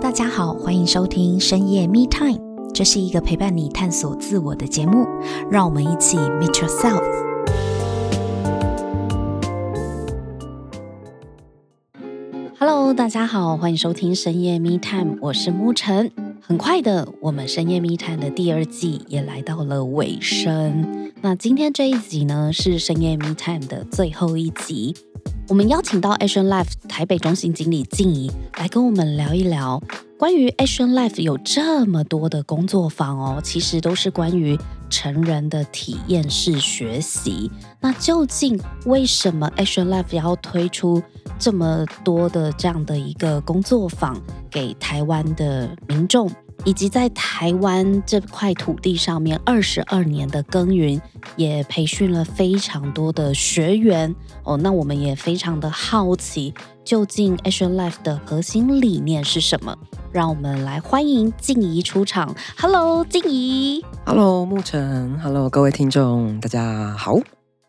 大家好，欢迎收听深夜 Me Time，这是一个陪伴你探索自我的节目，让我们一起 Meet Yourself。Hello，大家好，欢迎收听深夜 Me Time，我是沐晨。很快的，我们深夜 Me Time 的第二季也来到了尾声。那今天这一集呢，是深夜 Me Time 的最后一集。我们邀请到 Action Life 台北中心经理静怡来跟我们聊一聊关于 Action Life 有这么多的工作坊哦，其实都是关于成人的体验式学习。那究竟为什么 Action Life 要推出这么多的这样的一个工作坊给台湾的民众？以及在台湾这块土地上面二十二年的耕耘，也培训了非常多的学员哦。那我们也非常的好奇，究竟 Action Life 的核心理念是什么？让我们来欢迎静怡出场。Hello，静怡。Hello，沐晨。Hello，各位听众，大家好。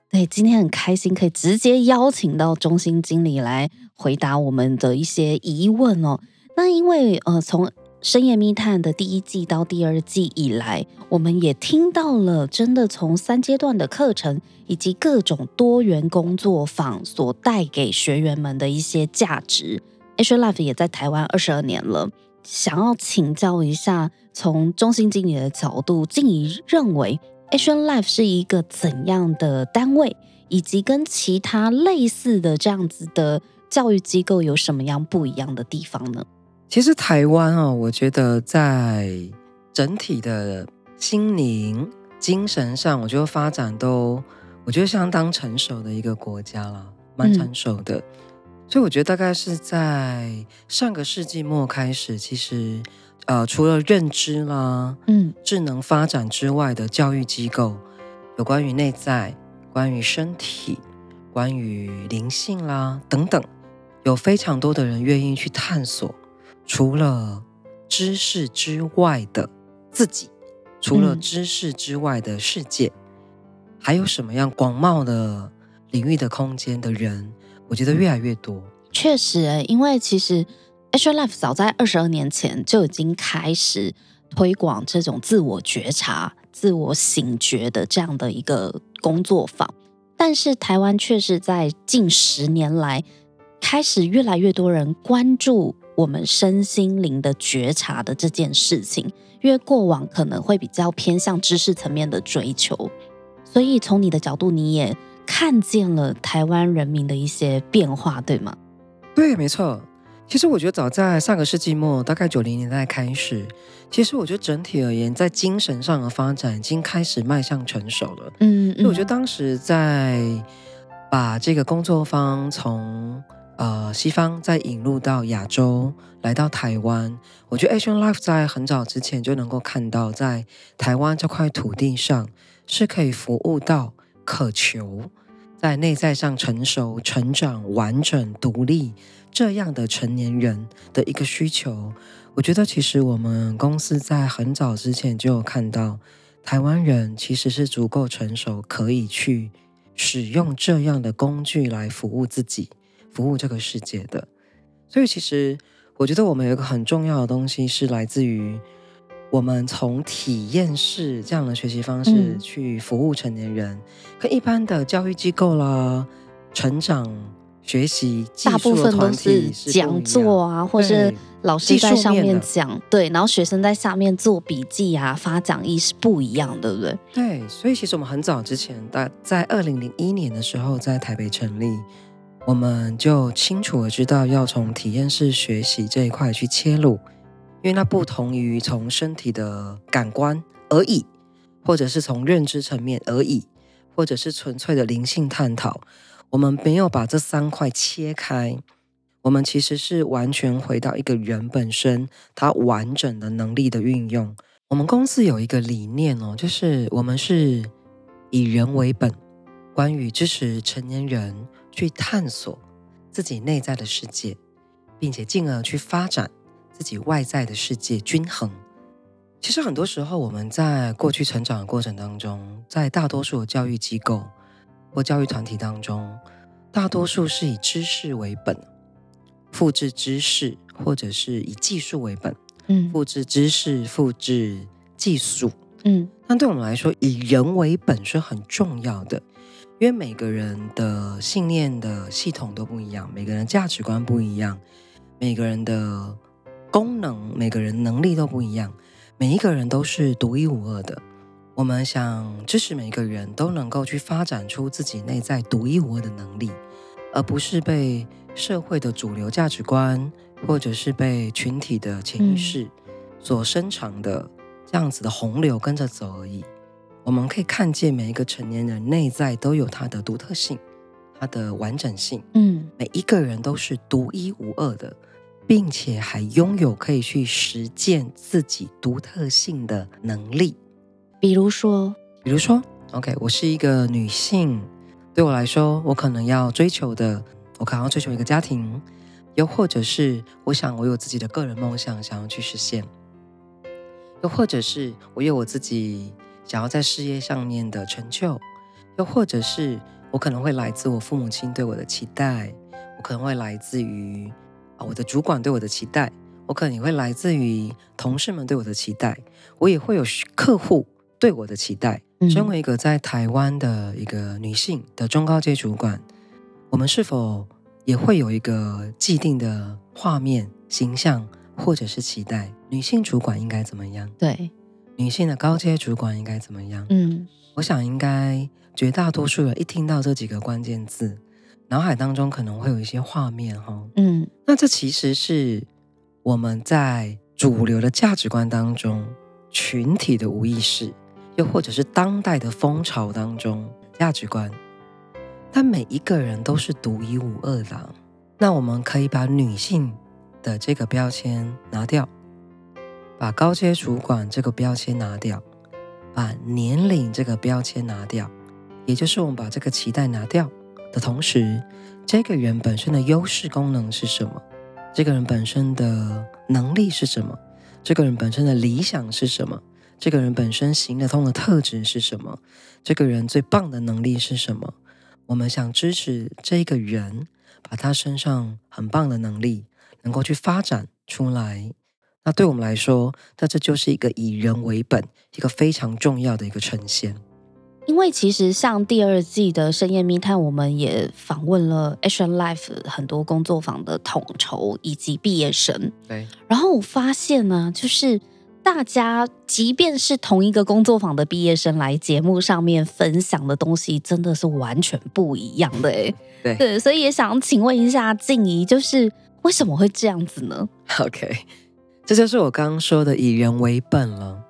对，今天很开心可以直接邀请到中心经理来回答我们的一些疑问哦。那因为呃，从深夜密探的第一季到第二季以来，我们也听到了真的从三阶段的课程以及各种多元工作坊所带给学员们的一些价值。Action Life 也在台湾二十二年了，想要请教一下，从中心经理的角度，静怡认为 Action Life 是一个怎样的单位，以及跟其他类似的这样子的教育机构有什么样不一样的地方呢？其实台湾哦，我觉得在整体的心灵、精神上，我觉得发展都，我觉得相当成熟的一个国家了，蛮成熟的。嗯。所以我觉得大概是在上个世纪末开始，其实呃，除了认知啦、嗯，智能发展之外的教育机构，有关于内在、关于身体、关于灵性啦等等，有非常多的人愿意去探索。除了知识之外的自己，除了知识之外的世界，嗯、还有什么样广袤的领域的空间的人？我觉得越来越多。确实，因为其实 Action Life 早在二十二年前就已经开始推广这种自我觉察、自我醒觉的这样的一个工作坊，但是台湾却是在近十年来开始越来越多人关注。我们身心灵的觉察的这件事情，因为过往可能会比较偏向知识层面的追求，所以从你的角度，你也看见了台湾人民的一些变化，对吗？对，没错。其实我觉得早在上个世纪末，大概九零年代开始，其实我觉得整体而言，在精神上的发展已经开始迈向成熟了。嗯，嗯，所以我觉得当时在把这个工作方从呃，西方再引入到亚洲，来到台湾，我觉得 Asian Life 在很早之前就能够看到，在台湾这块土地上是可以服务到渴求在内在上成熟、成长、完整、独立这样的成年人的一个需求。我觉得其实我们公司在很早之前就有看到，台湾人其实是足够成熟，可以去使用这样的工具来服务自己。服务这个世界的，所以其实我觉得我们有一个很重要的东西是来自于我们从体验式这样的学习方式去服务成年人，跟、嗯、一般的教育机构啦、成长学习技术的团体是讲座啊，或是老师在上面讲，对，然后学生在下面做笔记啊、发讲义是不一样，对不对？对，所以其实我们很早之前，在在二零零一年的时候，在台北成立。我们就清楚的知道要从体验式学习这一块去切入，因为它不同于从身体的感官而已，或者是从认知层面而已，或者是纯粹的灵性探讨。我们没有把这三块切开，我们其实是完全回到一个人本身，它完整的能力的运用。我们公司有一个理念哦，就是我们是以人为本，关于支持成年人。去探索自己内在的世界，并且进而去发展自己外在的世界均衡。其实很多时候，我们在过去成长的过程当中，在大多数的教育机构或教育团体当中，大多数是以知识为本，复制知识或者是以技术为本，嗯，复制知识、复制技术，嗯，但对我们来说，以人为本是很重要的，因为每个人的信念的系统都不一样，每个人价值观不一样，每个人的功能、每个人能力都不一样，每一个人都是独一无二的。我们想支持每一个人都能够去发展出自己内在独一无二的能力，而不是被社会的主流价值观，或者是被群体的潜意识所生长的这样子的洪流跟着走而已。我们可以看见每一个成年人内在都有他的独特性，他的完整性。嗯，每一个人都是独一无二的，并且还拥有可以去实践自己独特性的能力。比如说，比如说，OK，我是一个女性，对我来说，我可能要追求的，我可能要追求一个家庭，又或者是我想我有自己的个人梦想，想要去实现，又或者是我有我自己想要在事业上面的成就，又或者是我可能会来自我父母亲对我的期待，我可能会来自于啊我的主管对我的期待，我可能也会来自于同事们对我的期待，我也会有客户。对我的期待，身为一个在台湾的一个女性的中高阶主管，我们是否也会有一个既定的画面、形象，或者是期待？女性主管应该怎么样？对，女性的高阶主管应该怎么样？嗯，我想应该绝大多数人一听到这几个关键字，脑海当中可能会有一些画面哈。嗯，那这其实是我们在主流的价值观当中群体的无意识。又或者是当代的风潮当中价值观，但每一个人都是独一无二的。那我们可以把女性的这个标签拿掉，把高阶主管这个标签拿掉，把年龄这个标签拿掉，也就是我们把这个期待拿掉的同时，这个人本身的优势功能是什么？这个人本身的能力是什么？这个人本身的理想是什么？这个人本身行得通的特质是什么？这个人最棒的能力是什么？我们想支持这个人，把他身上很棒的能力能够去发展出来。那对我们来说，那这就是一个以人为本，一个非常重要的一个呈现。因为其实像第二季的深夜密探，我们也访问了 Action Life 很多工作坊的统筹以及毕业生。对，然后我发现呢，就是。大家即便是同一个工作坊的毕业生来节目上面分享的东西，真的是完全不一样的哎。对对，所以也想请问一下静怡，就是为什么会这样子呢？OK，这就是我刚刚说的以人为本了，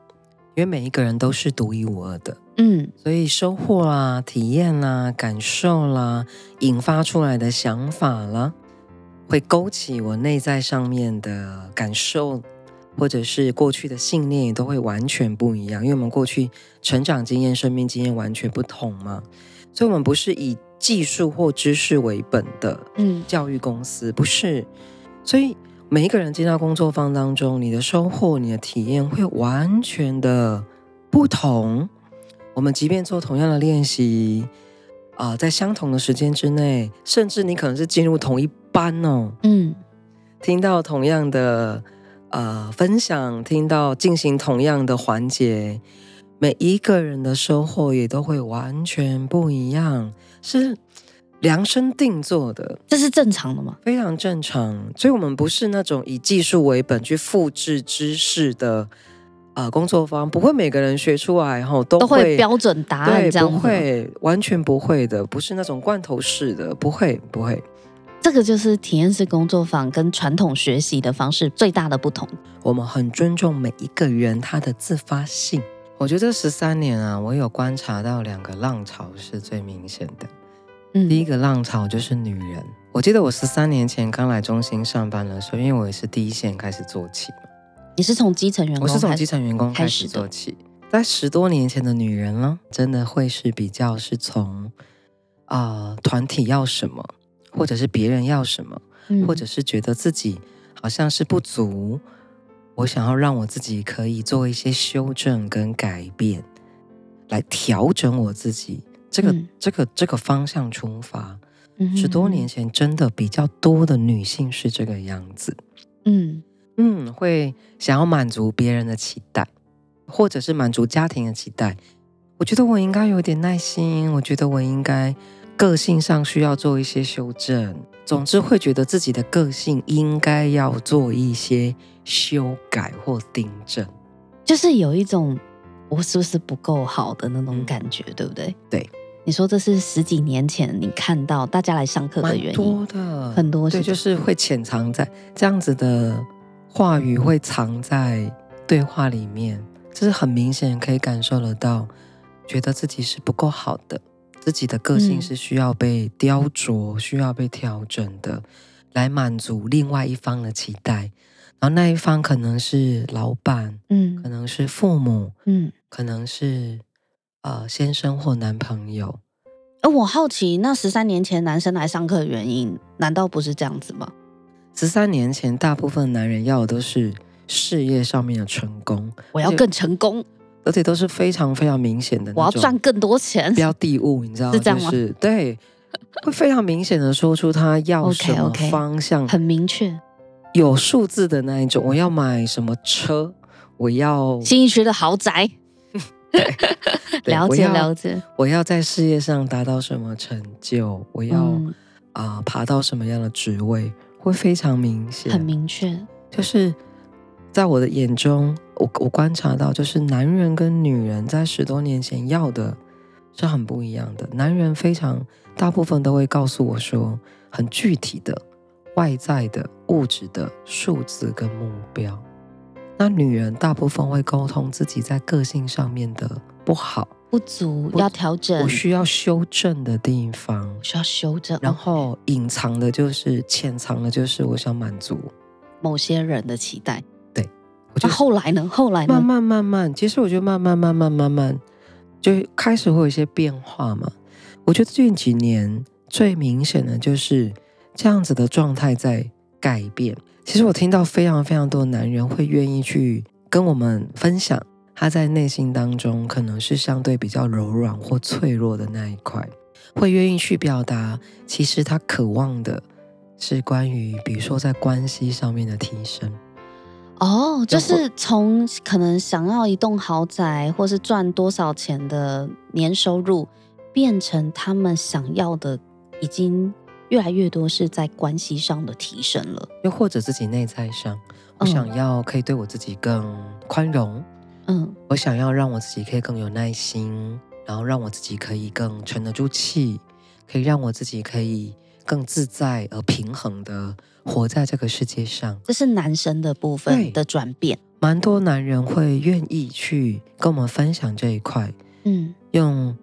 因为每一个人都是独一无二的。嗯，所以收获啦、体验啦、感受啦、引发出来的想法啦，会勾起我内在上面的感受。或者是过去的信念也都会完全不一样，因为我们过去成长经验、生命经验完全不同嘛，所以我们不是以技术或知识为本的嗯教育公司，不是。所以每一个人进到工作坊当中，你的收获、你的体验会完全的不同。我们即便做同样的练习啊、呃，在相同的时间之内，甚至你可能是进入同一班哦，嗯，听到同样的。呃，分享听到进行同样的环节，每一个人的收获也都会完全不一样，是量身定做的，这是正常的吗？非常正常，所以我们不是那种以技术为本去复制知识的呃工作坊，不会每个人学出来后都会，都会标准答案这样，不会，完全不会的，不是那种罐头式的，不会，不会。这个就是体验式工作坊跟传统学习的方式最大的不同。我们很尊重每一个人他的自发性。我觉得这十三年啊，我有观察到两个浪潮是最明显的。嗯，第一个浪潮就是女人。我记得我十三年前刚来中心上班的时候，因为我也是第一线开始做起嘛。你是从基层员工？我是从基层员工开始做起。在十多年前的女人呢，真的会是比较是从啊、呃、团体要什么。或者是别人要什么，或者是觉得自己好像是不足，嗯、我想要让我自己可以做一些修正跟改变，来调整我自己。这个、嗯、这个这个方向出发。十多年前真的比较多的女性是这个样子。嗯嗯，会想要满足别人的期待，或者是满足家庭的期待。我觉得我应该有点耐心，我觉得我应该个性上需要做一些修正。总之，会觉得自己的个性应该要做一些修改或订正，就是有一种我是不是不够好的那种感觉，嗯、对不对？对，你说这是十几年前你看到大家来上课的原因，多的很多，对，就是会潜藏在这样子的话语会藏在对话里面，这是很明显可以感受得到。觉得自己是不够好的，自己的个性是需要被雕琢、嗯、需要被调整的，来满足另外一方的期待。然后那一方可能是老板，嗯，可能是父母，嗯，可能是呃先生或男朋友。而我好奇，那十三年前男生来上课的原因，难道不是这样子吗？十三年前，大部分男人要的都是事业上面的成功，我要更成功。而且都是非常非常明显的，我要赚更多钱，标的物，你知道吗？是这样吗？就是对，会非常明显的说出他要什么方向，okay, okay, 很明确，有数字的那一种。我要买什么车？我要新一区的豪宅。对，了解了解。我要在事业上达到什么成就？我要啊、嗯呃、爬到什么样的职位？会非常明显，很明确，就是。在我的眼中，我我观察到，就是男人跟女人在十多年前要的是很不一样的。男人非常大部分都会告诉我说，很具体的、外在的、物质的数字跟目标。那女人大部分会沟通自己在个性上面的不好、不足，要调整，我需要修正的地方，需要修正。然后隐藏的就是、潜藏的就是我想满足某些人的期待。对那后来呢？后来呢？慢慢慢慢，其实我觉得慢慢慢慢慢慢就开始会有一些变化嘛。我觉得近几年最明显的就是这样子的状态在改变。其实我听到非常非常多的男人会愿意去跟我们分享他在内心当中可能是相对比较柔软或脆弱的那一块，会愿意去表达，其实他渴望的是关于比如说在关系上面的提升。哦，就是从可能想要一栋豪宅，或是赚多少钱的年收入，变成他们想要的，已经越来越多是在关系上的提升了。又或者自己内在上，我想要可以对我自己更宽容，嗯，我想要让我自己可以更有耐心，然后让我自己可以更沉得住气，可以让我自己可以更自在而平衡的。活在这个世界上，这是男生的部分的转变。蛮多男人会愿意去跟我们分享这一块，嗯，用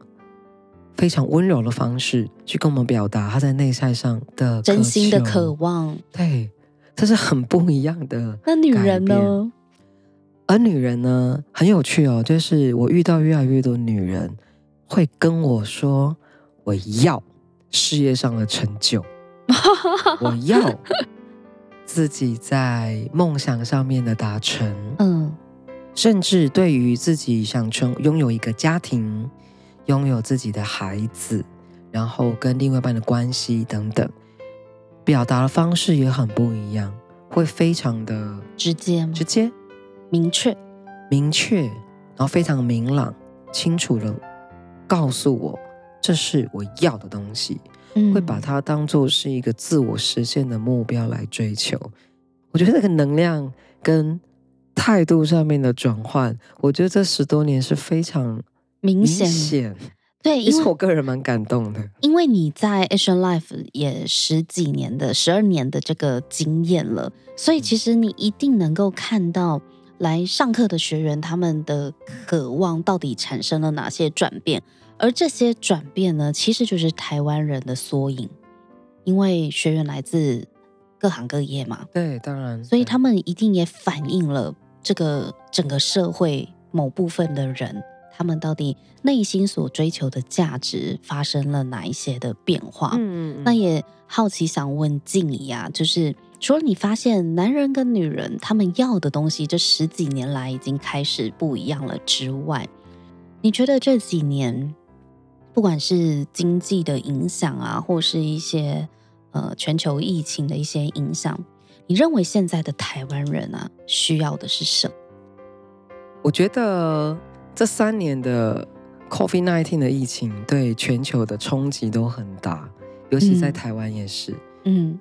非常温柔的方式去跟我们表达他在内在上的真心的渴望。对，这是很不一样的。那女人呢？而女人呢，很有趣哦，就是我遇到越来越多女人会跟我说：“我要事业上的成就，我要。”自己在梦想上面的达成，嗯，甚至对于自己想成拥有一个家庭，拥有自己的孩子，然后跟另外一半的关系等等，表达的方式也很不一样，会非常的直接、直接、明确、明确，然后非常明朗、清楚的告诉我，这是我要的东西。会把它当做是一个自我实现的目标来追求。我觉得那个能量跟态度上面的转换，我觉得这十多年是非常明显。明显对，因为我个人蛮感动的。因为你在 Asian Life 也十几年的十二年的这个经验了，所以其实你一定能够看到来上课的学员他们的渴望到底产生了哪些转变。而这些转变呢，其实就是台湾人的缩影，因为学员来自各行各业嘛。对，当然，所以他们一定也反映了这个整个社会某部分的人，他们到底内心所追求的价值发生了哪一些的变化。嗯，嗯，那也好奇想问静怡啊，就是除了你发现男人跟女人他们要的东西，这十几年来已经开始不一样了之外，你觉得这几年？不管是经济的影响啊，或是一些呃全球疫情的一些影响，你认为现在的台湾人啊，需要的是什么？我觉得这三年的 COVID-19 的疫情对全球的冲击都很大，尤其在台湾也是。嗯，嗯，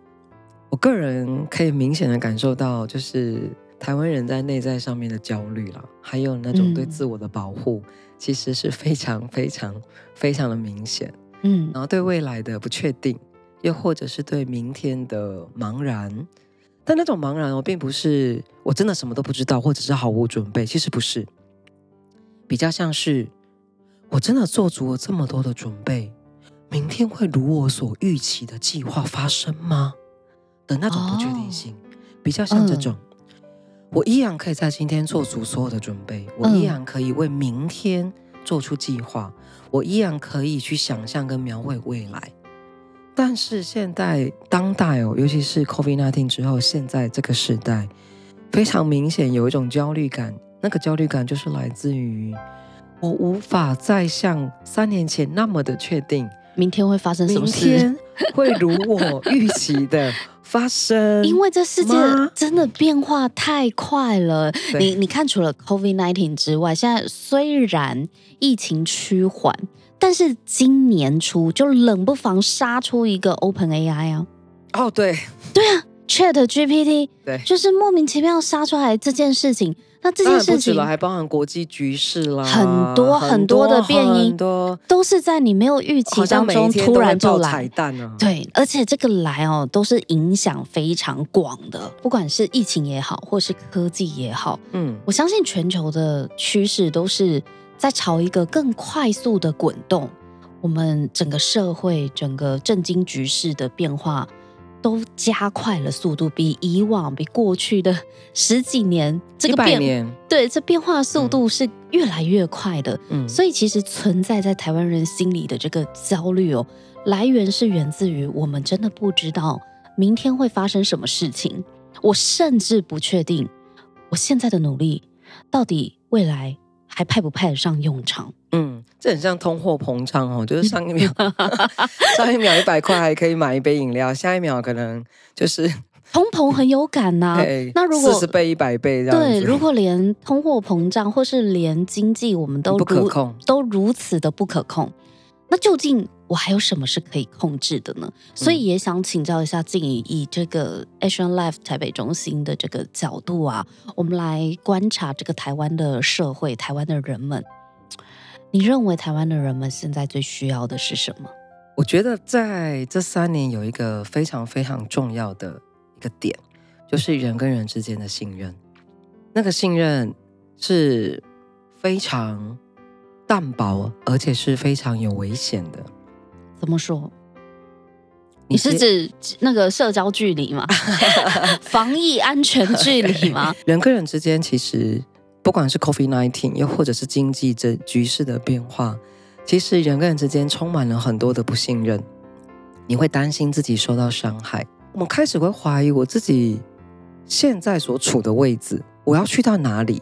我个人可以明显的感受到，就是台湾人在内在上面的焦虑了，还有那种对自我的保护，嗯、其实是非常非常非常的明显。嗯，然后对未来的不确定，又或者是对明天的茫然。但那种茫然哦，并不是我真的什么都不知道，或者是毫无准备。其实不是，比较像是我真的做足了这么多的准备，明天会如我所预期的计划发生吗？的那种不确定性，哦、比较像这种，嗯、我依然可以在今天做足所有的准备，我依然可以为明天做出计划，我依然可以去想象跟描绘未来。但是现在当代哦，尤其是 COVID-19 之后，现在这个时代非常明显有一种焦虑感。那个焦虑感就是来自于我无法再像三年前那么的确定明天会发生什么事，明天会如我预期的发生。因为这世界真的变化太快了。你你看，除了 COVID nineteen 之外，现在虽然疫情趋缓。但是今年初就冷不防杀出一个 Open AI 啊！哦，对，对啊，Chat GPT，对，就是莫名其妙杀出来这件事情。那这件事情还包含国际局势啦，很多很多的变因，都是在你没有预期当中突然就来。彩蛋啊！对，而且这个来哦，都是影响非常广的，不管是疫情也好，或是科技也好，嗯，我相信全球的趋势都是。在朝一个更快速的滚动，我们整个社会、整个政经局势的变化都加快了速度，比以往、比过去的十几年这个变年对这变化速度是越来越快的。嗯，所以其实存在在台湾人心里的这个焦虑哦，来源是源自于我们真的不知道明天会发生什么事情，我甚至不确定我现在的努力到底未来。还派不派得上用场？嗯，这很像通货膨胀哦，就是上一秒 上一秒一百块还可以买一杯饮料，下一秒可能就是 通膨很有感呐、啊。那如果四十倍、一百倍这样，对，如果连通货膨胀或是连经济我们都不可控，都如此的不可控，那究竟？我还有什么是可以控制的呢？所以也想请教一下静怡，以这个 Action Life 台北中心的这个角度啊，我们来观察这个台湾的社会，台湾的人们，你认为台湾的人们现在最需要的是什么？我觉得在这三年有一个非常非常重要的一个点，就是人跟人之间的信任。那个信任是非常淡薄，而且是非常有危险的。怎么说？你是指那个社交距离吗？防疫安全距离吗？人跟人之间，其实不管是 COVID-19，又或者是经济这局势的变化，其实人跟人之间充满了很多的不信任。你会担心自己受到伤害，我们开始会怀疑我自己现在所处的位置，我要去到哪里？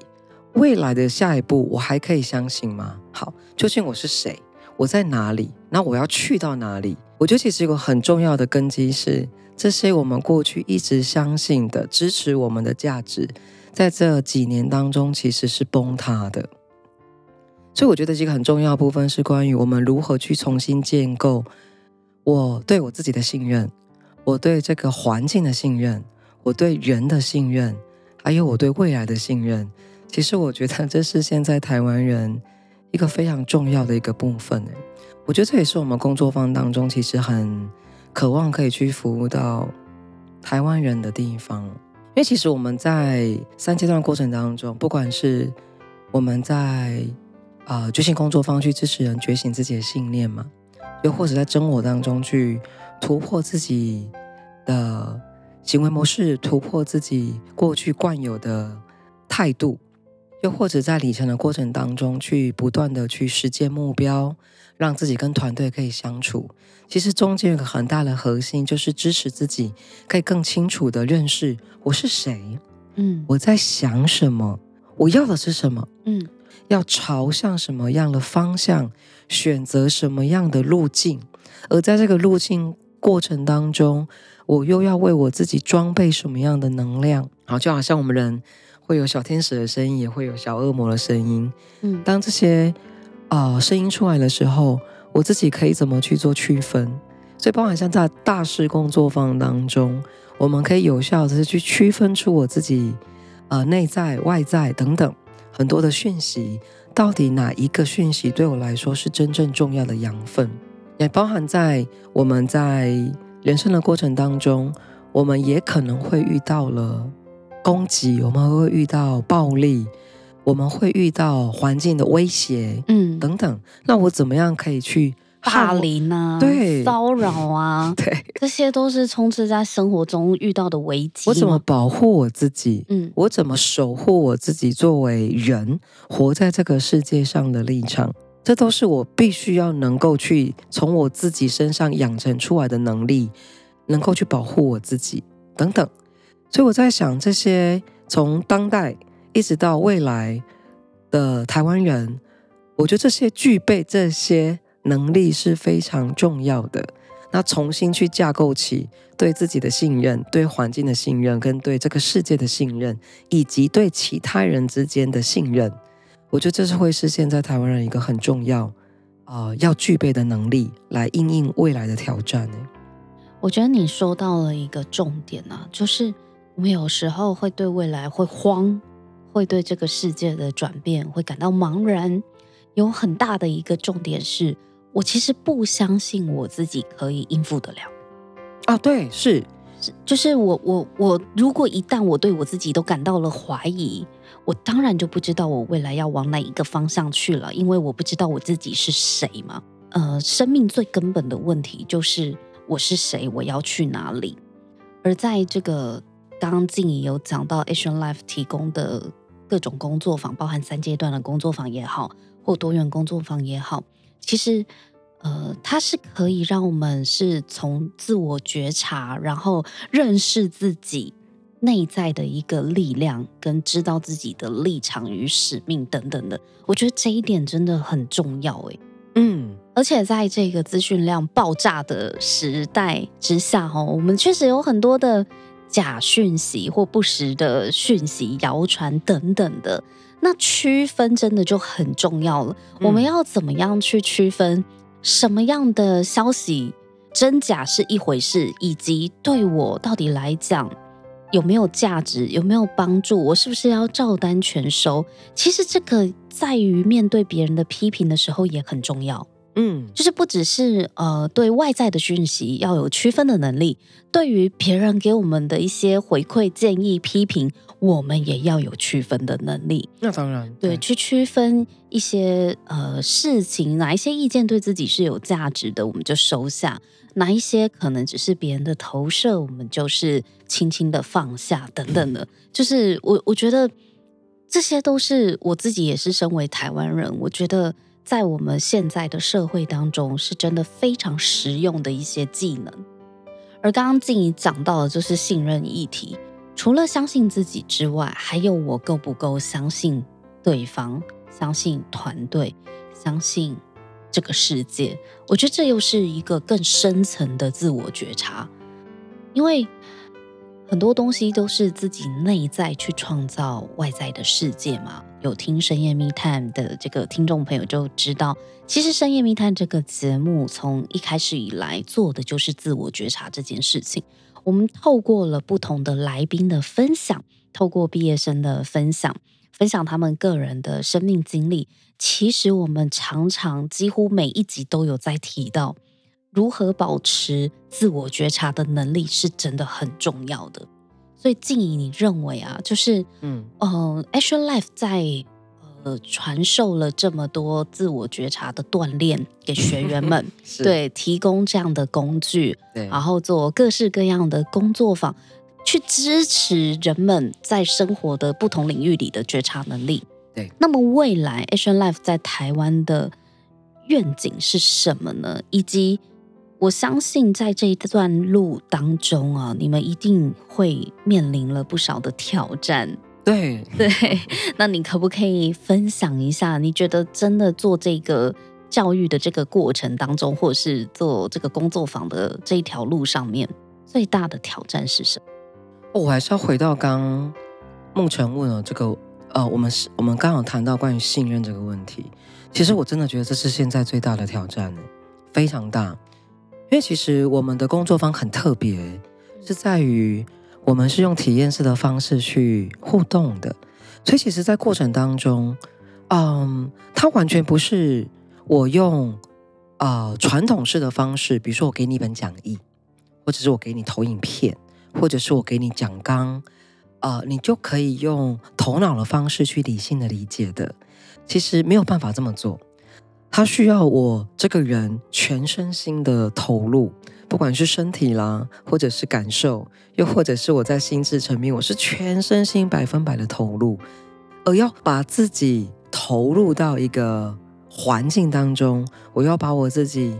未来的下一步，我还可以相信吗？好，究竟我是谁？我在哪里？那我要去到哪里？我觉得其实有个很重要的根基是，这些我们过去一直相信的、支持我们的价值，在这几年当中其实是崩塌的。所以我觉得这个很重要的部分是关于我们如何去重新建构我对我自己的信任，我对这个环境的信任，我对人的信任，还有我对未来的信任。其实我觉得这是现在台湾人。一个非常重要的一个部分，我觉得这也是我们工作方当中其实很渴望可以去服务到台湾人的地方。因为其实我们在三阶段过程当中，不管是我们在啊、觉醒工作坊去支持人觉醒自己的信念嘛，又或者在真我当中去突破自己的行为模式，突破自己过去惯有的态度。又或者在里程的过程当中，去不断的去实践目标，让自己跟团队可以相处。其实中间有个很大的核心，就是支持自己可以更清楚的认识我是谁，嗯，我在想什么，我要的是什么，嗯，要朝向什么样的方向，选择什么样的路径，而在这个路径过程当中，我又要为我自己装备什么样的能量？好，就好像我们人会有小天使的声音，也会有小恶魔的声音。嗯，当这些啊、呃、声音出来的时候，我自己可以怎么去做区分？所以，包含像在大师工作坊当中，我们可以有效的去区分出我自己呃内在、外在等等很多的讯息，到底哪一个讯息对我来说是真正重要的养分？也包含在我们在人生的过程当中，我们也可能会遇到了攻击，我们会遇到暴力，我们会遇到环境的威胁，嗯，等等。那我怎么样可以去霸凌啊？对，骚扰啊？对，这些都是充斥在生活中遇到的危机。我怎么保护我自己？嗯，我怎么守护我自己作为人活在这个世界上的立场？这都是我必须要能够去从我自己身上养成出来的能力，能够去保护我自己等等。所以我在想，这些从当代一直到未来的台湾人，我觉得这些具备这些能力是非常重要的。那重新去架构起对自己的信任、对环境的信任、跟对这个世界的信任，以及对其他人之间的信任。我觉得这是会是现在台湾人一个很重要啊、要具备的能力，来应应未来的挑战呢。我觉得你说到了一个重点啊，就是我们有时候会对未来会慌，会对这个世界的转变会感到茫然。有很大的一个重点是，我其实不相信我自己可以应付得了。啊，对，是。就是我我我，如果一旦我对我自己都感到了怀疑，我当然就不知道我未来要往哪一个方向去了，因为我不知道我自己是谁嘛。呃，生命最根本的问题就是我是谁，我要去哪里。而在这个刚刚静怡有讲到 Action Life 提供的各种工作坊，包含三阶段的工作坊也好，或多元工作坊也好，其实。呃，它是可以让我们是从自我觉察，然后认识自己内在的一个力量，跟知道自己的立场与使命等等的。我觉得这一点真的很重要，诶，嗯，而且在这个资讯量爆炸的时代之下，哦，我们确实有很多的假讯息或不实的讯息、谣传等等的。那区分真的就很重要了。嗯，我们要怎么样去区分？什么样的消息真假是一回事，以及对我到底来讲有没有价值、有没有帮助，我是不是要照单全收？其实这个在于面对别人的批评的时候也很重要。嗯，就是不只是呃对外在的讯息要有区分的能力，对于别人给我们的一些回馈、建议、批评，我们也要有区分的能力。那当然，对，对去区分一些呃事情，哪一些意见对自己是有价值的，我们就收下；哪一些可能只是别人的投射，我们就是轻轻的放下等等的。就是我我觉得这些都是我自己也是身为台湾人，我觉得。在我们现在的社会当中，是真的非常实用的一些技能。而刚刚静怡讲到的就是信任议题，除了相信自己之外，还有我够不够相信对方、相信团队、相信这个世界？我觉得这又是一个更深层的自我觉察，因为。很多东西都是自己内在去创造外在的世界嘛。有听深夜密探的这个听众朋友就知道，其实深夜密探这个节目从一开始以来做的就是自我觉察这件事情。我们透过了不同的来宾的分享，透过毕业生的分享，分享他们个人的生命经历。其实我们常常几乎每一集都有在提到。如何保持自我觉察的能力是真的很重要的，所以静怡，你认为啊，就是嗯。呃，Action Life 在呃传授了这么多自我觉察的锻炼给学员们，对，提供这样的工具，对。然后做各式各样的工作坊，去支持人们在生活的不同领域里的觉察能力。对，那么未来 Action Life 在台湾的愿景是什么呢？以及我相信在这一段路当中啊，你们一定会面临了不少的挑战。对 对，那你可不可以分享一下？你觉得真的做这个教育的这个过程当中，或者是做这个工作坊的这一条路上面，最大的挑战是什么？我还是要回到刚梦辰问了这个，呃，我们是我们刚好谈到关于信任这个问题。其实我真的觉得这是现在最大的挑战，非常大。因为其实我们的工作坊很特别，是在于我们是用体验式的方式去互动的，所以其实，在过程当中，嗯，它完全不是我用啊、呃、传统式的方式，比如说我给你一本讲义，或者是我给你投影片。或者是我给你讲纲，呃，你就可以用头脑的方式去理性的理解的。其实没有办法这么做，它需要我这个人全身心的投入，不管是身体啦，或者是感受，又或者是我在心智层面，我是全身心百分百的投入，而要把自己投入到一个环境当中，我要把我自己。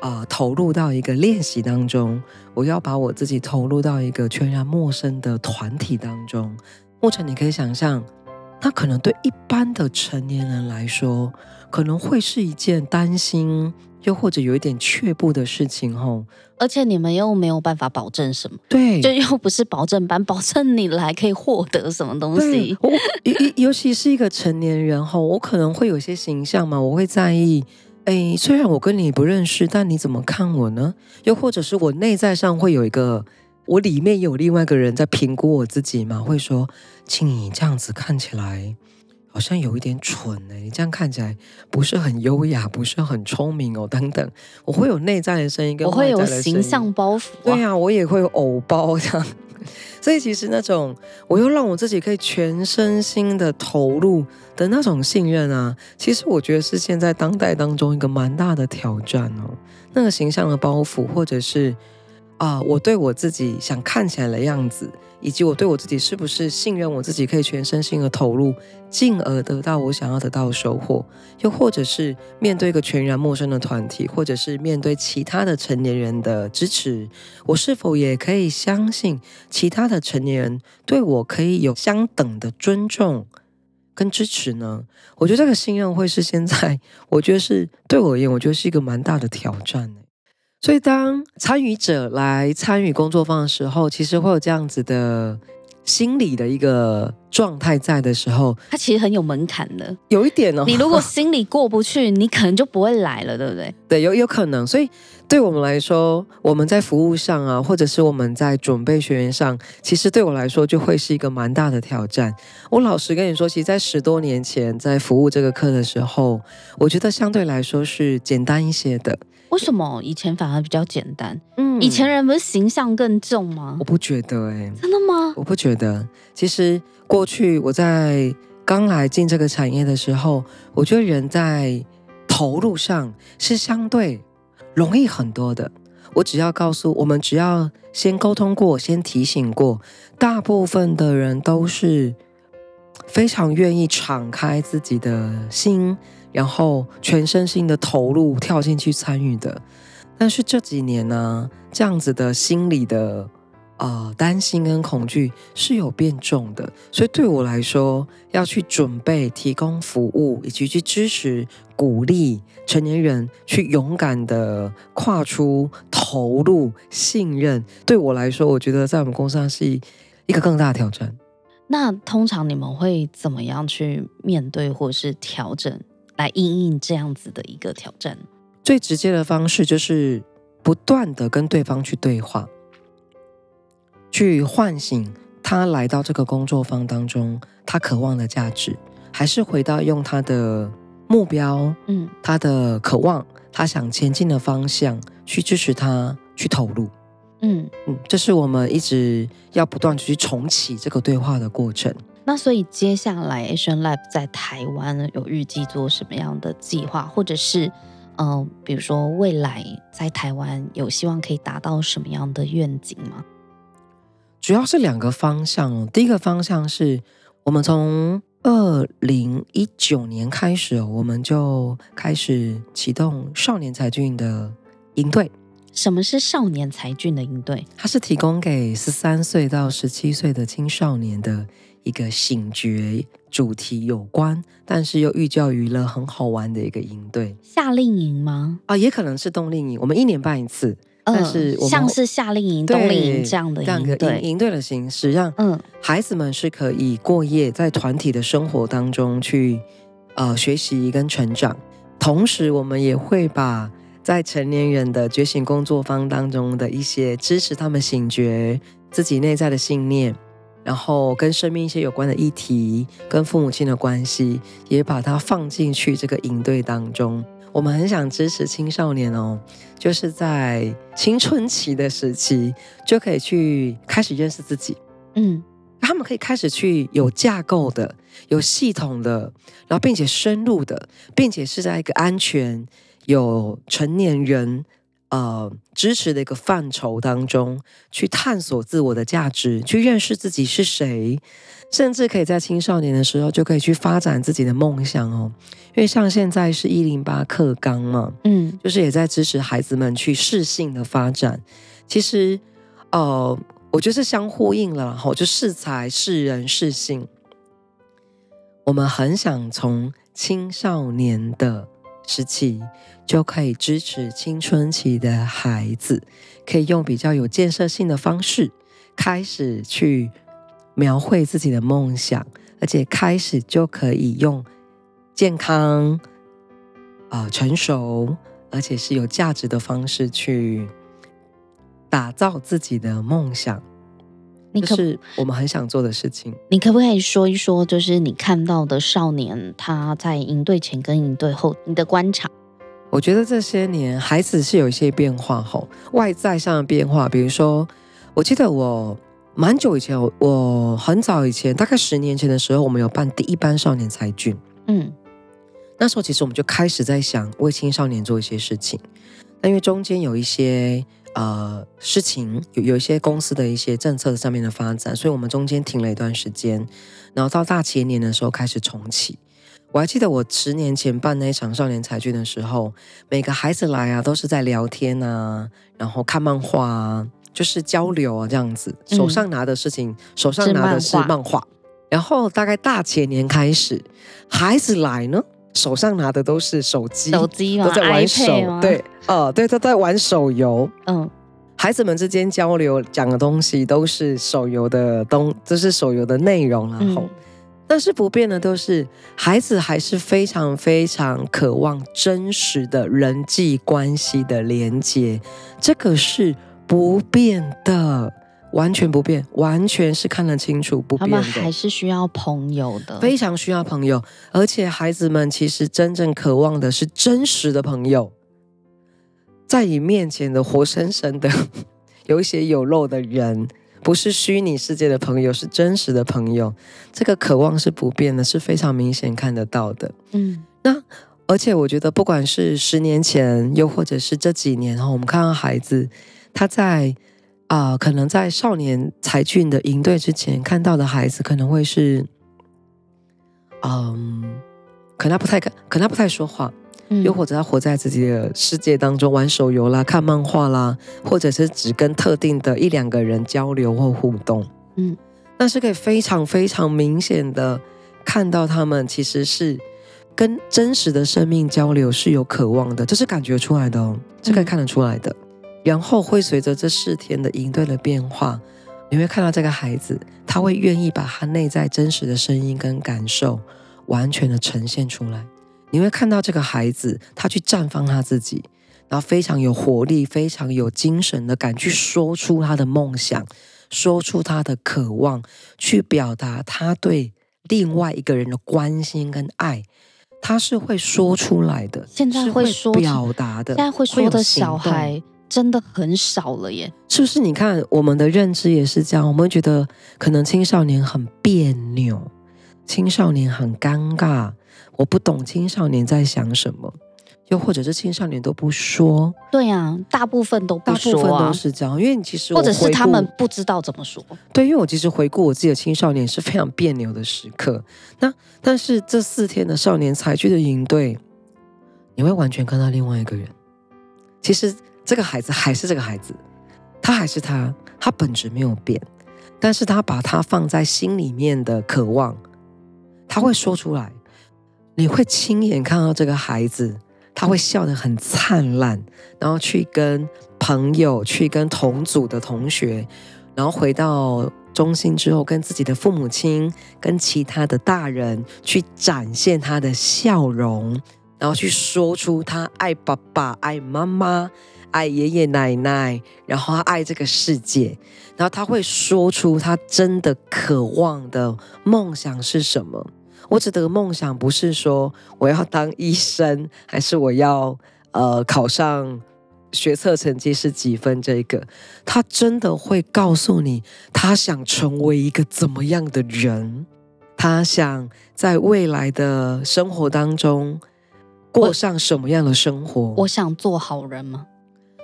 啊、投入到一个练习当中，我要把我自己投入到一个全然陌生的团体当中。牧尘，你可以想象，那可能对一般的成年人来说，可能会是一件担心，又或者有一点却步的事情哦。而且你们又没有办法保证什么，对，就又不是保证班，保证你来可以获得什么东西。我尤尤其是一个成年人吼，我可能会有些形象嘛，我会在意。哎，虽然我跟你不认识，但你怎么看我呢？又或者是我内在上会有一个，我里面有另外一个人在评估我自己嘛？会说，请你这样子看起来好像有一点蠢呢，你这样看起来不是很优雅，不是很聪明哦，等等。我会有内在的声音我会有形象包袱啊。对呀，我也会有偶包这样。所以其实那种，我又让我自己可以全身心的投入的那种信任啊，其实我觉得是现在当代当中一个蛮大的挑战哦。那个形象的包袱，或者是啊、呃，我对我自己想看起来的样子。以及我对我自己是不是信任我自己可以全身心的投入，进而得到我想要得到的收获，又或者是面对一个全然陌生的团体，或者是面对其他的成年人的支持，我是否也可以相信其他的成年人对我可以有相等的尊重跟支持呢？我觉得这个信任会是现在，我觉得是对我而言，我觉得是一个蛮大的挑战。所以，当参与者来参与工作坊的时候，其实会有这样子的心理的一个状态在的时候，它其实很有门槛的，有一点哦。你如果心里过不去，你可能就不会来了，对不对？对，有有可能。所以，对我们来说，我们在服务上啊，或者是我们在准备学员上，其实对我来说就会是一个蛮大的挑战。我老实跟你说，其实，在十多年前在服务这个课的时候，我觉得相对来说是简单一些的。为什么以前反而比较简单？嗯，以前人不是形象更重吗？我不觉得、欸，哎，真的吗？我不觉得。其实过去我在刚来进这个产业的时候，我觉得人在投入上是相对容易很多的。我只要告诉我们，只要先沟通过，先提醒过，大部分的人都是非常愿意敞开自己的心。然后全身心的投入跳进去参与的，但是这几年呢，这样子的心理的呃担心跟恐惧是有变重的，所以对我来说，要去准备提供服务，以及去支持鼓励成年人去勇敢的跨出投入信任，对我来说，我觉得在我们公司上是一个更大的挑战。那通常你们会怎么样去面对或是调整？来应应这样子的一个挑战，最直接的方式就是不断的跟对方去对话，去唤醒他来到这个工作方当中，他渴望的价值，还是回到用他的目标，嗯，他的渴望，他想前进的方向去支持他去投入，嗯嗯，这是我们一直要不断去重启这个对话的过程。那所以接下来 Action Lab 在台湾有预计做什么样的计划，或者是，嗯、呃，比如说未来在台湾有希望可以达到什么样的愿景吗？主要是两个方向哦。第一个方向是我们从二零一九年开始，我们就开始启动少年才俊的营队。什么是少年才俊的营队？它是提供给十三岁到十七岁的青少年的一个醒觉主题有关，但是又寓教于乐、很好玩的一个营队。夏令营吗？啊，也可能是冬令营。我们一年办一次，呃、但是像是夏令营、冬令营这样的营队，营队的形式，让嗯孩子们是可以过夜在团体的生活当中去呃学习跟成长。同时，我们也会把在成年人的觉醒工作坊当中的一些支持他们醒觉自己内在的信念，然后跟生命一些有关的议题，跟父母亲的关系，也把它放进去这个营队当中。我们很想支持青少年哦，就是在青春期的时期就可以去开始认识自己，嗯。他们可以开始去有架构的、有系统的，然后并且深入的，并且是在一个安全、有成年人呃支持的一个范畴当中去探索自我的价值，去认识自己是谁，甚至可以在青少年的时候就可以去发展自己的梦想哦。因为像现在是一零八课纲嘛，嗯，就是也在支持孩子们去适性的发展。其实，呃。我觉得是相呼应了，吼，就适才、适人、适性。我们很想从青少年的时期就可以支持青春期的孩子，可以用比较有建设性的方式开始去描绘自己的梦想，而且开始就可以用健康、啊、呃、成熟，而且是有价值的方式去。打造自己的梦想，这是我们很想做的事情。你可不可以说一说，就是你看到的少年他在营队前跟营队后你的观察？我觉得这些年孩子是有一些变化，吼，外在上的变化。比如说，我记得我蛮久以前，我很早以前，大概十年前的时候，我们有办第一班少年才俊。嗯，那时候其实我们就开始在想为青少年做一些事情，那因为中间有一些。呃，事情有有一些公司的一些政策上面的发展，所以我们中间停了一段时间，然后到大前年的时候开始重启。我还记得我十年前办那一场少年才俊的时候，每个孩子来啊，都是在聊天啊，然后看漫画啊，就是交流啊这样子，手上拿的事情，嗯、手上拿的是漫画。然后大概大前年开始，孩子来呢。手上拿的都是手机，手机都在玩手，对，哦、呃，对，都在玩手游。嗯，孩子们之间交流讲的东西都是手游的东，这、就是手游的内容。然后，嗯、但是不变的都是，孩子还是非常非常渴望真实的人际关系的连接，这个是不变的。完全不变，完全是看得清楚不变的。他们还是需要朋友的，非常需要朋友。而且孩子们其实真正渴望的是真实的朋友，在你面前的活生生的 有血有肉的人，不是虚拟世界的朋友，是真实的朋友。这个渴望是不变的，是非常明显看得到的。嗯，那而且我觉得，不管是十年前，又或者是这几年哈，我们看到孩子他在。啊、呃，可能在少年才俊的营队之前看到的孩子，可能会是，嗯，可能他不太可，可能他不太说话，嗯，又或者他活在自己的世界当中，玩手游啦、看漫画啦，或者是只跟特定的一两个人交流或互动，嗯，那是可以非常非常明显的看到他们其实是跟真实的生命交流是有渴望的，这是感觉出来的哦，这可以看得出来的。嗯然后会随着这四天的应对的变化，你会看到这个孩子，他会愿意把他内在真实的声音跟感受完全的呈现出来。你会看到这个孩子，他去绽放他自己，然后非常有活力、非常有精神的敢去说出他的梦想，说出他的渴望，去表达他对另外一个人的关心跟爱，他是会说出来的。现在会说会表达的，现在会说的小孩。真的很少了耶，是不是？你看我们的认知也是这样，我们会觉得可能青少年很别扭，青少年很尴尬，我不懂青少年在想什么，又或者是青少年都不说。对呀、啊，大部分都不说、啊，大部分都是这样。因为其实或者是他们不知道怎么说。对，因为我其实回顾我自己的青少年是非常别扭的时刻。那但是这四天的少年才去的营队，你会完全看到另外一个人，其实。这个孩子还是这个孩子，他还是他，他本质没有变，但是他把他放在心里面的渴望，他会说出来，你会亲眼看到这个孩子，他会笑得很灿烂，然后去跟朋友，去跟同组的同学，然后回到中心之后，跟自己的父母亲，跟其他的大人去展现他的笑容，然后去说出他爱爸爸、爱妈妈。爱爷爷奶奶，然后他爱这个世界，然后他会说出他真的渴望的梦想是什么。我指的梦想不是说我要当医生，还是我要呃考上学测成绩是几分这个。他真的会告诉你，他想成为一个怎么样的人，他想在未来的生活当中过上什么样的生活。我，我想做好人吗？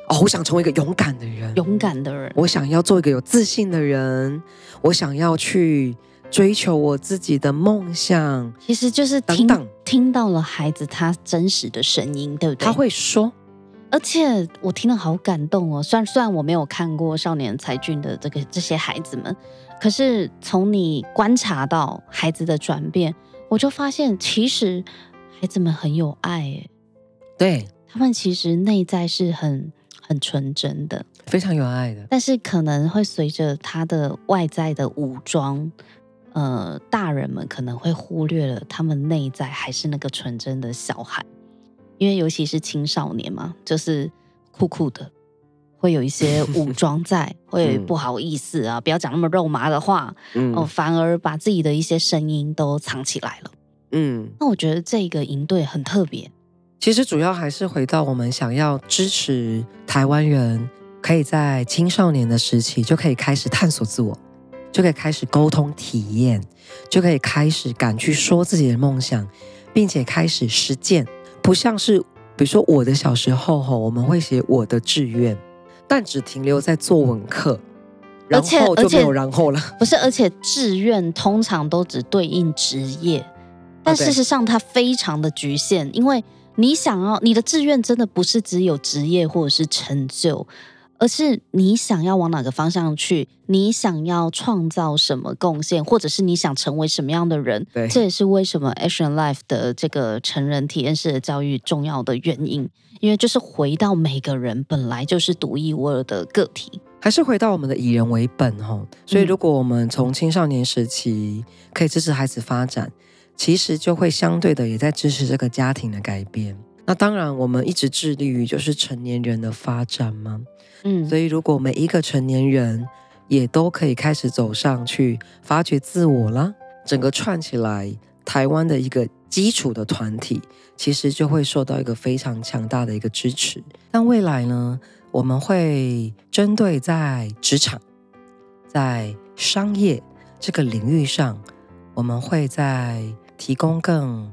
哦，我想成为一个勇敢的人，勇敢的人。我想要做一个有自信的人，我想要去追求我自己的梦想。其实就是听听到了孩子他真实的声音，对不对？他会说，而且我听了好感动哦。虽然虽然我没有看过少年才俊的这个这些孩子们，可是从你观察到孩子的转变，我就发现其实孩子们很有爱，哎，对，他们其实内在是很。很纯真的，非常有爱的，但是可能会随着他的外在的武装，呃，大人们可能会忽略了他们内在还是那个纯真的小孩，因为尤其是青少年嘛，就是酷酷的，会有一些武 装在，会不好意思啊，不要讲那么肉麻的话，嗯，哦，反而把自己的一些声音都藏起来了，嗯，那我觉得这个营队很特别。其实主要还是回到我们想要支持台湾人，可以在青少年的时期就可以开始探索自我，就可以开始沟通体验，就可以开始敢去说自己的梦想，并且开始实践。不像是比如说我的小时候吼，我们会写我的志愿，但只停留在作文课，然后就没有然后了。不是，而且志愿通常都只对应职业，但事实上它非常的局限，因为。你想要你的志愿真的不是只有职业或者是成就，而是你想要往哪个方向去，你想要创造什么贡献，或者是你想成为什么样的人。对，这也是为什么 Action Life 的这个成人体验式的教育重要的原因，因为就是回到每个人本来就是独一无二的个体，还是回到我们的以人为本哦。所以，如果我们从青少年时期可以支持孩子发展。其实就会相对的也在支持这个家庭的改变。那当然，我们一直致力于就是成年人的发展嘛。嗯，所以如果每一个成年人也都可以开始走上去发掘自我啦，整个串起来，台湾的一个基础的团体，其实就会受到一个非常强大的一个支持。但未来呢，我们会针对在职场、在商业这个领域上，我们会在提供更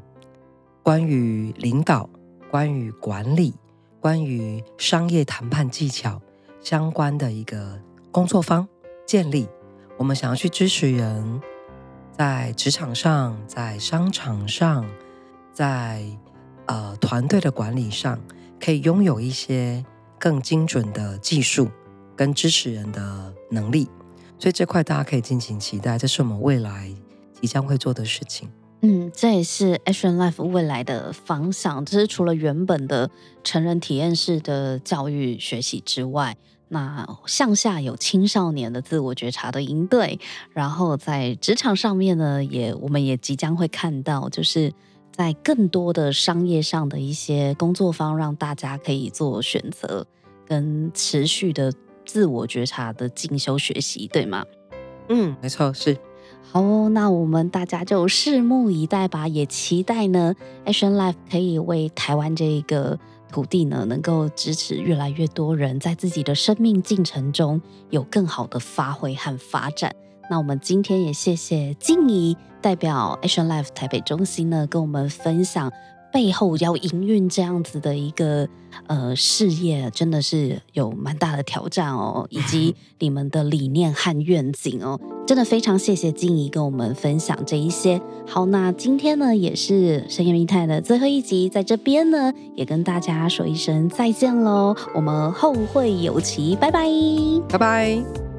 关于领导、关于管理、关于商业谈判技巧相关的一个工作坊建立。我们想要去支持人在职场上、在商场上、在呃团队的管理上，可以拥有一些更精准的技术跟支持人的能力。所以这块大家可以敬请期待，这是我们未来即将会做的事情。嗯，这也是 Action Life 未来的方向。就是除了原本的成人体验式的教育学习之外，那向下有青少年的自我觉察的应对，然后在职场上面呢，也我们也即将会看到，就是在更多的商业上的一些工作方，让大家可以做选择跟持续的自我觉察的进修学习，对吗？嗯，没错，是。好哦，那我们大家就拭目以待吧，也期待呢，Asian Life 可以为台湾这一个土地呢，能够支持越来越多人在自己的生命进程中有更好的发挥和发展。那我们今天也谢谢静怡代表 Asian Life 台北中心呢，跟我们分享背后要营运这样子的一个呃事业，真的是有蛮大的挑战哦，以及你们的理念和愿景哦，真的非常谢谢静怡跟我们分享这一些。好，那今天呢也是深夜密探的最后一集，在这边呢也跟大家说一声再见喽，我们后会有期，拜拜，拜拜。